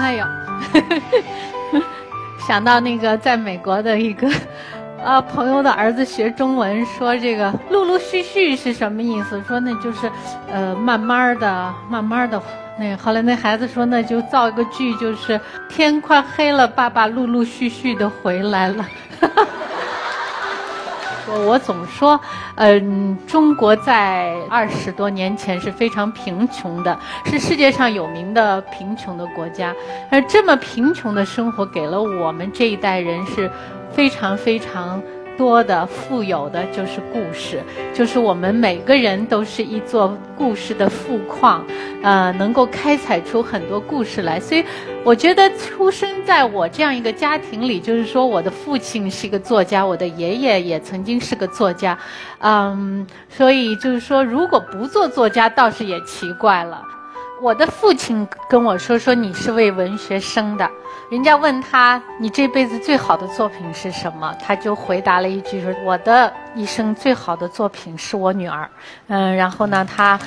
哎呦，想到那个在美国的一个 啊朋友的儿子学中文，说这个陆陆续续是什么意思？说那就是呃慢慢的、慢慢的。那后来那孩子说，那就造一个句，就是天快黑了，爸爸陆陆续续的回来了。我总说，嗯，中国在二十多年前是非常贫穷的，是世界上有名的贫穷的国家。而这么贫穷的生活，给了我们这一代人是非常非常。多的富有的就是故事，就是我们每个人都是一座故事的富矿，呃，能够开采出很多故事来。所以，我觉得出生在我这样一个家庭里，就是说我的父亲是一个作家，我的爷爷也曾经是个作家，嗯，所以就是说，如果不做作家，倒是也奇怪了。我的父亲跟我说：“说你是为文学生的。”人家问他：“你这辈子最好的作品是什么？”他就回答了一句：“说我的一生最好的作品是我女儿。”嗯，然后呢，他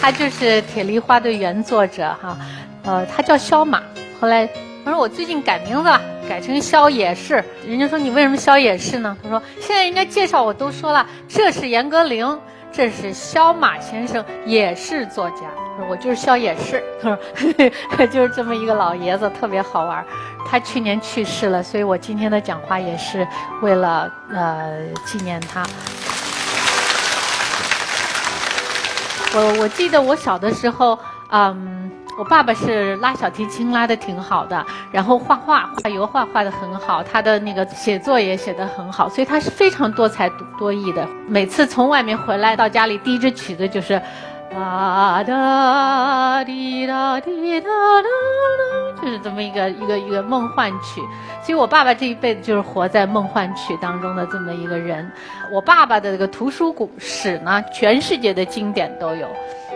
他就是《铁梨花》的原作者哈，呃，他叫肖马。后来他说：“我最近改名字了。”改成萧野士，人家说你为什么萧野士呢？他说现在人家介绍我都说了，这是严歌苓，这是萧马先生，也是作家。我就是萧野士，他说 就是这么一个老爷子，特别好玩。他去年去世了，所以我今天的讲话也是为了呃纪念他。我我记得我小的时候，嗯。我爸爸是拉小提琴拉的挺好的，然后画画画油画画的很好，他的那个写作也写得很好，所以他是非常多才多艺的。每次从外面回来到家里，第一支曲子就是，啊哒滴哒滴哒哒，就是这么一个一个一个梦幻曲。其实我爸爸这一辈子就是活在梦幻曲当中的这么一个人。我爸爸的这个图书古史呢，全世界的经典都有。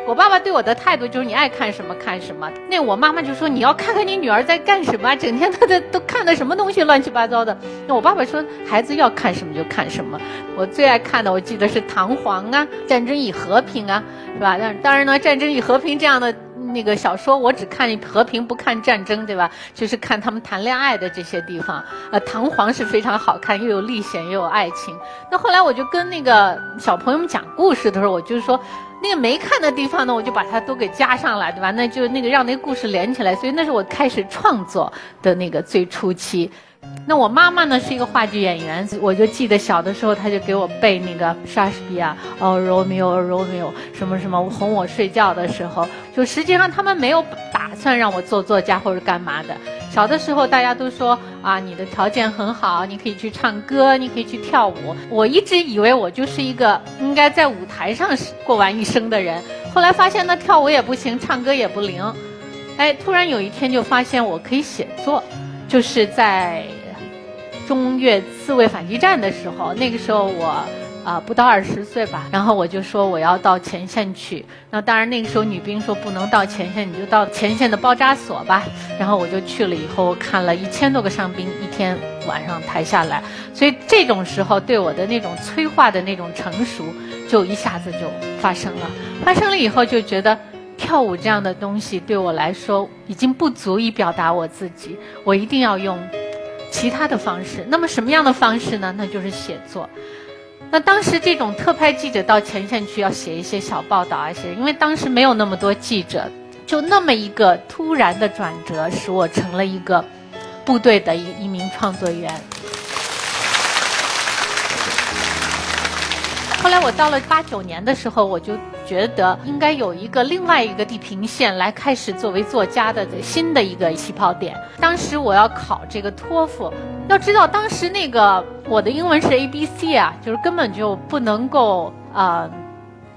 我爸爸对我的态度就是你爱看什么看什么。那我妈妈就说你要看看你女儿在干什么，整天都在都看的什么东西乱七八糟的。那我爸爸说孩子要看什么就看什么。我最爱看的我记得是《唐璜》啊，《战争与和平》啊，是吧？但当然呢，《战争与和平》这样的那个小说我只看和平不看战争，对吧？就是看他们谈恋爱的这些地方。呃，《唐璜》是非常好看，又有历险又有爱情。那后来我就跟那个小朋友们讲故事的时候，我就说。那个没看的地方呢，我就把它都给加上来，对吧？那就那个让那个故事连起来，所以那是我开始创作的那个最初期。那我妈妈呢是一个话剧演员，我就记得小的时候，她就给我背那个莎士比亚哦罗密欧，罗密欧什么什么哄我睡觉的时候，就实际上他们没有打算让我做作家或者干嘛的。小的时候大家都说啊，你的条件很好，你可以去唱歌，你可以去跳舞。我一直以为我就是一个应该在舞台上过完一生的人，后来发现那跳舞也不行，唱歌也不灵。哎，突然有一天就发现我可以写作。就是在中越自卫反击战的时候，那个时候我啊不到二十岁吧，然后我就说我要到前线去。那当然那个时候女兵说不能到前线，你就到前线的包扎所吧。然后我就去了，以后看了一千多个伤兵，一天晚上抬下来。所以这种时候对我的那种催化的那种成熟，就一下子就发生了。发生了以后就觉得。跳舞这样的东西对我来说已经不足以表达我自己，我一定要用其他的方式。那么什么样的方式呢？那就是写作。那当时这种特派记者到前线去要写一些小报道啊，写，因为当时没有那么多记者，就那么一个突然的转折，使我成了一个部队的一一名创作员。后来我到了八九年的时候，我就。觉得应该有一个另外一个地平线来开始作为作家的新的一个起跑点。当时我要考这个托福，要知道当时那个我的英文是 A B C 啊，就是根本就不能够啊，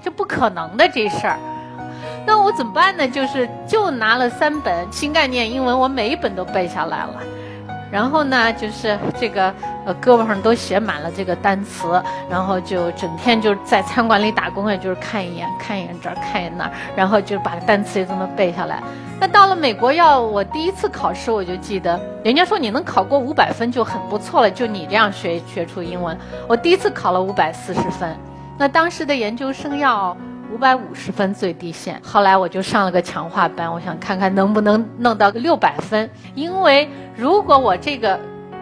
这不可能的这事儿。那我怎么办呢？就是就拿了三本新概念英文，我每一本都背下来了。然后呢，就是这个呃胳膊上都写满了这个单词，然后就整天就在餐馆里打工，也就是看一眼看一眼这儿看一眼那儿，然后就把单词也这么背下来。那到了美国要我第一次考试，我就记得人家说你能考过五百分就很不错了，就你这样学学出英文。我第一次考了五百四十分，那当时的研究生要五百五十分最低线，后来我就上了个强化班，我想看看能不能弄到个六百分，因为如果我这个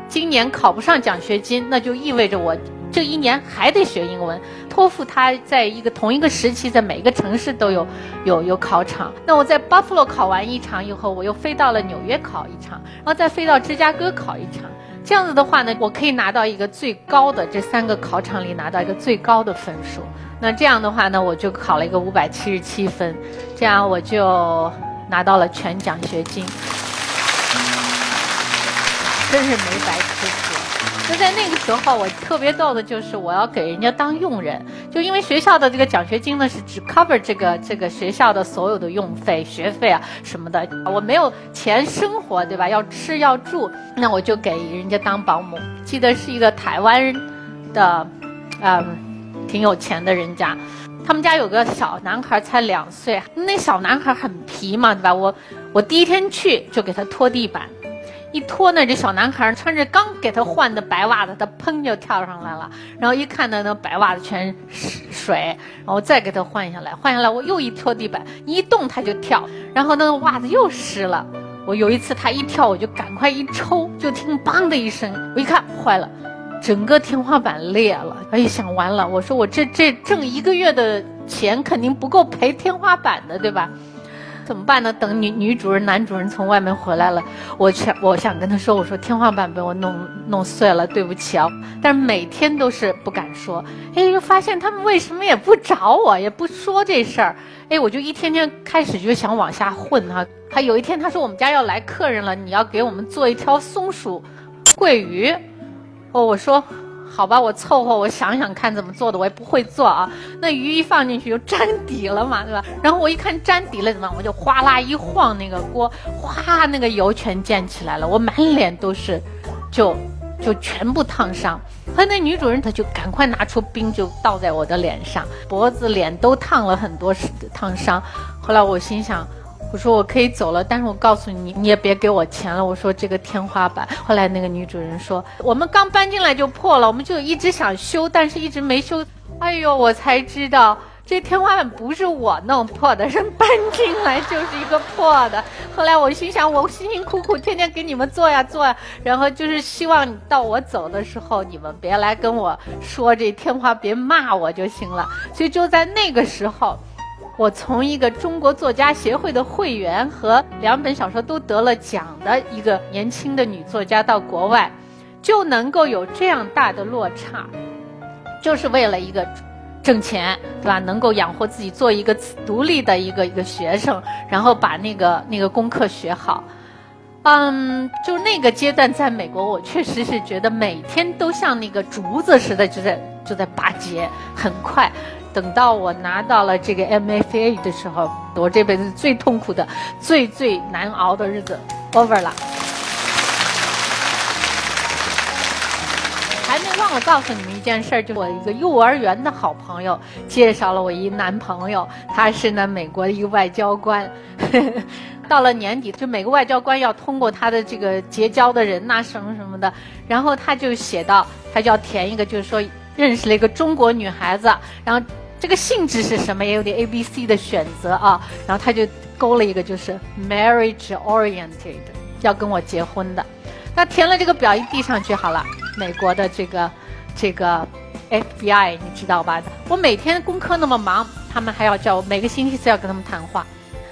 今年考不上奖学金，那就意味着我。这一年还得学英文，托福它在一个同一个时期，在每个城市都有有有考场。那我在 Buffalo 考完一场以后，我又飞到了纽约考一场，然后再飞到芝加哥考一场。这样子的话呢，我可以拿到一个最高的这三个考场里拿到一个最高的分数。那这样的话呢，我就考了一个五百七十七分，这样我就拿到了全奖学金，真是没白吃苦。就在那个时候，我特别逗的就是我要给人家当佣人，就因为学校的这个奖学金呢是只 cover 这个这个学校的所有的用费、学费啊什么的，我没有钱生活，对吧？要吃要住，那我就给人家当保姆。记得是一个台湾的，嗯，挺有钱的人家，他们家有个小男孩才两岁，那小男孩很皮嘛，对吧？我我第一天去就给他拖地板。一拖呢，这小男孩穿着刚给他换的白袜子，他砰就跳上来了。然后一看呢，那白袜子全是水，然后再给他换下来，换下来我又一拖地板，一动他就跳，然后那个袜子又湿了。我有一次他一跳，我就赶快一抽，就听梆的一声，我一看坏了，整个天花板裂了。哎，想完了，我说我这这挣一个月的钱肯定不够赔天花板的，对吧？怎么办呢？等女女主人、男主人从外面回来了，我想我想跟他说，我说天花板被我弄弄碎了，对不起啊。但是每天都是不敢说，哎，就发现他们为什么也不找我，也不说这事儿，哎，我就一天天开始就想往下混哈。他有一天他说我们家要来客人了，你要给我们做一条松鼠桂鱼，哦，我说。好吧，我凑合，我想想看怎么做的，我也不会做啊。那鱼一放进去就粘底了嘛，对吧？然后我一看粘底了怎么，我就哗啦一晃那个锅，哗，那个油全溅起来了，我满脸都是，就就全部烫伤。和那女主人她就赶快拿出冰就倒在我的脸上，脖子、脸都烫了很多烫伤。后来我心想。我说我可以走了，但是我告诉你，你也别给我钱了。我说这个天花板，后来那个女主人说，我们刚搬进来就破了，我们就一直想修，但是一直没修。哎呦，我才知道这天花板不是我弄破的，是搬进来就是一个破的。后来我心想，我辛辛苦苦天天给你们做呀做呀，然后就是希望到我走的时候，你们别来跟我说这天花，别骂我就行了。所以就在那个时候。我从一个中国作家协会的会员和两本小说都得了奖的一个年轻的女作家到国外，就能够有这样大的落差，就是为了一个挣钱，对吧？能够养活自己，做一个独立的一个一个学生，然后把那个那个功课学好。嗯，就那个阶段，在美国，我确实是觉得每天都像那个竹子似的，就在就在拔节，很快。等到我拿到了这个 MFA 的时候，我这辈子最痛苦的、最最难熬的日子 over 了。还没忘了告诉你们一件事儿，就我一个幼儿园的好朋友介绍了我一男朋友，他是呢美国的一个外交官。到了年底，就每个外交官要通过他的这个结交的人呐，什么什么的，然后他就写到，他就要填一个，就是说认识了一个中国女孩子，然后。这个性质是什么？也有点 A、B、C 的选择啊。然后他就勾了一个，就是 marriage oriented，要跟我结婚的。那填了这个表一递上去好了。美国的这个这个 FBI，你知道吧？我每天功课那么忙，他们还要叫我每个星期四要跟他们谈话。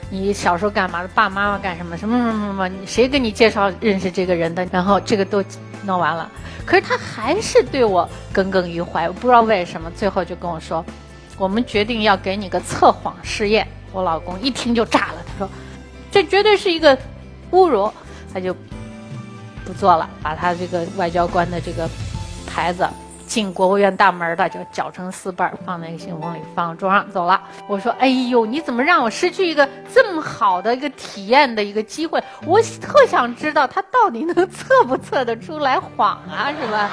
你小时候干嘛的？爸爸妈妈干什么？什么什么什么？谁给你介绍认识这个人的？然后这个都弄完了，可是他还是对我耿耿于怀，我不知道为什么。最后就跟我说。我们决定要给你个测谎试验，我老公一听就炸了，他说：“这绝对是一个侮辱。”他就不做了，把他这个外交官的这个牌子进国务院大门的就绞成四瓣，放在一个信封里，放桌上走了。我说：“哎呦，你怎么让我失去一个这么好的一个体验的一个机会？我特想知道他到底能测不测得出来谎啊，是吧？”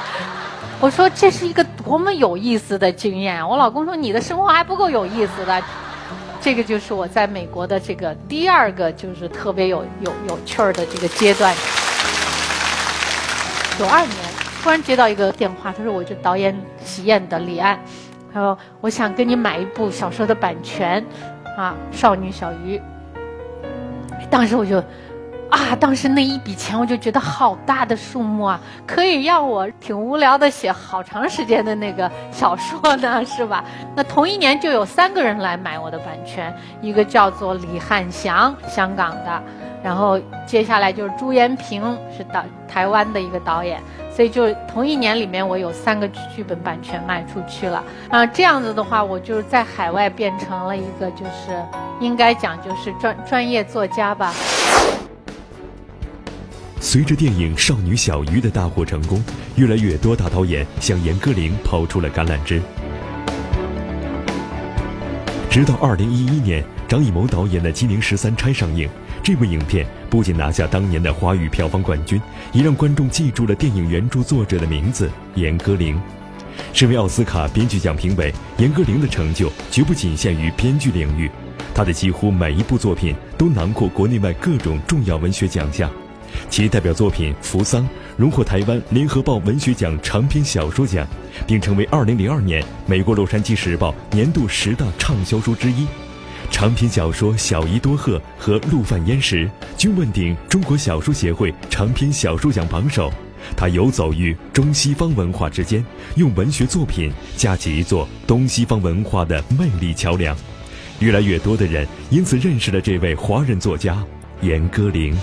我说这是一个多么有意思的经验！我老公说你的生活还不够有意思的，这个就是我在美国的这个第二个就是特别有有有趣儿的这个阶段。九二年突然接到一个电话，他说我就导演喜宴的李安，他说我想跟你买一部小说的版权，啊，少女小鱼。当时我就。啊，当时那一笔钱我就觉得好大的数目啊，可以让我挺无聊的写好长时间的那个小说呢，是吧？那同一年就有三个人来买我的版权，一个叫做李汉祥，香港的，然后接下来就是朱延平，是导台湾的一个导演，所以就同一年里面我有三个剧本版权卖出去了啊，这样子的话，我就在海外变成了一个就是应该讲就是专专业作家吧。随着电影《少女小鱼》的大获成功，越来越多大导演向严歌苓抛出了橄榄枝。直到二零一一年，张艺谋导演的《金陵十三钗》上映，这部影片不仅拿下当年的华语票房冠军，也让观众记住了电影原著作者的名字——严歌苓。身为奥斯卡编剧奖评委，严歌苓的成就绝不仅限于编剧领域，她的几乎每一部作品都囊括国内外各种重要文学奖项。其代表作品《扶桑》荣获台湾联合报文学奖长篇小说奖，并成为2002年美国《洛杉矶时报》年度十大畅销书之一。长篇小说《小姨多鹤》和《陆犯焉识》均问鼎中国小说协会长篇小说奖榜首。他游走于中西方文化之间，用文学作品架起一座东西方文化的魅力桥梁。越来越多的人因此认识了这位华人作家严歌苓。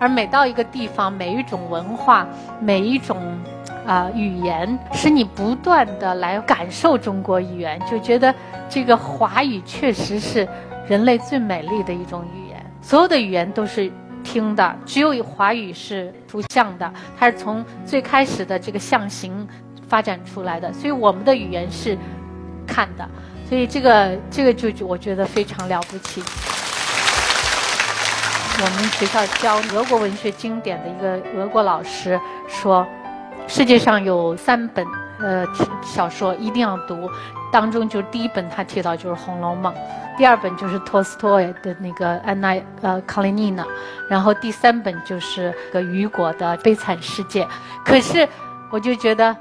而每到一个地方，每一种文化，每一种啊语言，使你不断的来感受中国语言，就觉得这个华语确实是人类最美丽的一种语言。所有的语言都是听的，只有华语是图像的，它是从最开始的这个象形发展出来的，所以我们的语言是看的，所以这个这个就我觉得非常了不起。我们学校教俄国文学经典的一个俄国老师说，世界上有三本呃小说一定要读，当中就第一本他提到就是《红楼梦》，第二本就是托斯托耶的那个《安娜呃卡列尼娜》，然后第三本就是个雨果的《悲惨世界》。可是我就觉得。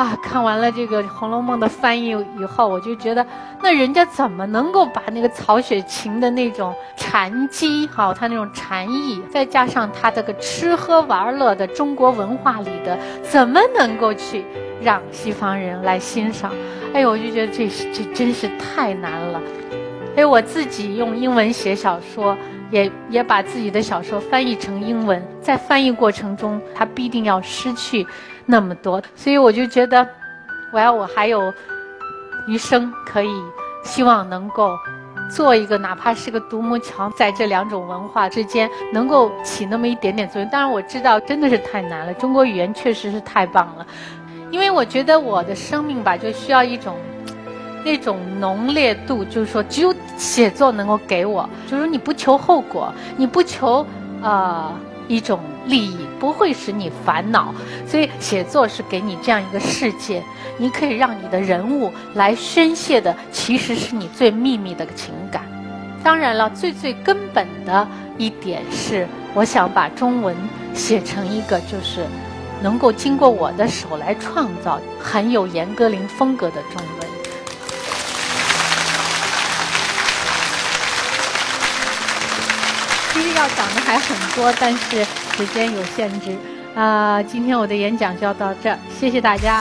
啊，看完了这个《红楼梦》的翻译以后，我就觉得，那人家怎么能够把那个曹雪芹的那种禅机，好，他那种禅意，再加上他这个吃喝玩乐的中国文化里的，怎么能够去让西方人来欣赏？哎呦，我就觉得这是这真是太难了。哎，我自己用英文写小说，也也把自己的小说翻译成英文，在翻译过程中，他必定要失去。那么多，所以我就觉得，我要我还有余生可以，希望能够做一个，哪怕是个独木桥，在这两种文化之间能够起那么一点点作用。当然我知道真的是太难了，中国语言确实是太棒了，因为我觉得我的生命吧，就需要一种那种浓烈度，就是说只有写作能够给我，就是你不求后果，你不求呃。一种利益不会使你烦恼，所以写作是给你这样一个世界，你可以让你的人物来宣泄的，其实是你最秘密的情感。当然了，最最根本的一点是，我想把中文写成一个，就是能够经过我的手来创造很有严歌苓风格的中文。要讲的还很多，但是时间有限制，啊，今天我的演讲就要到这，谢谢大家。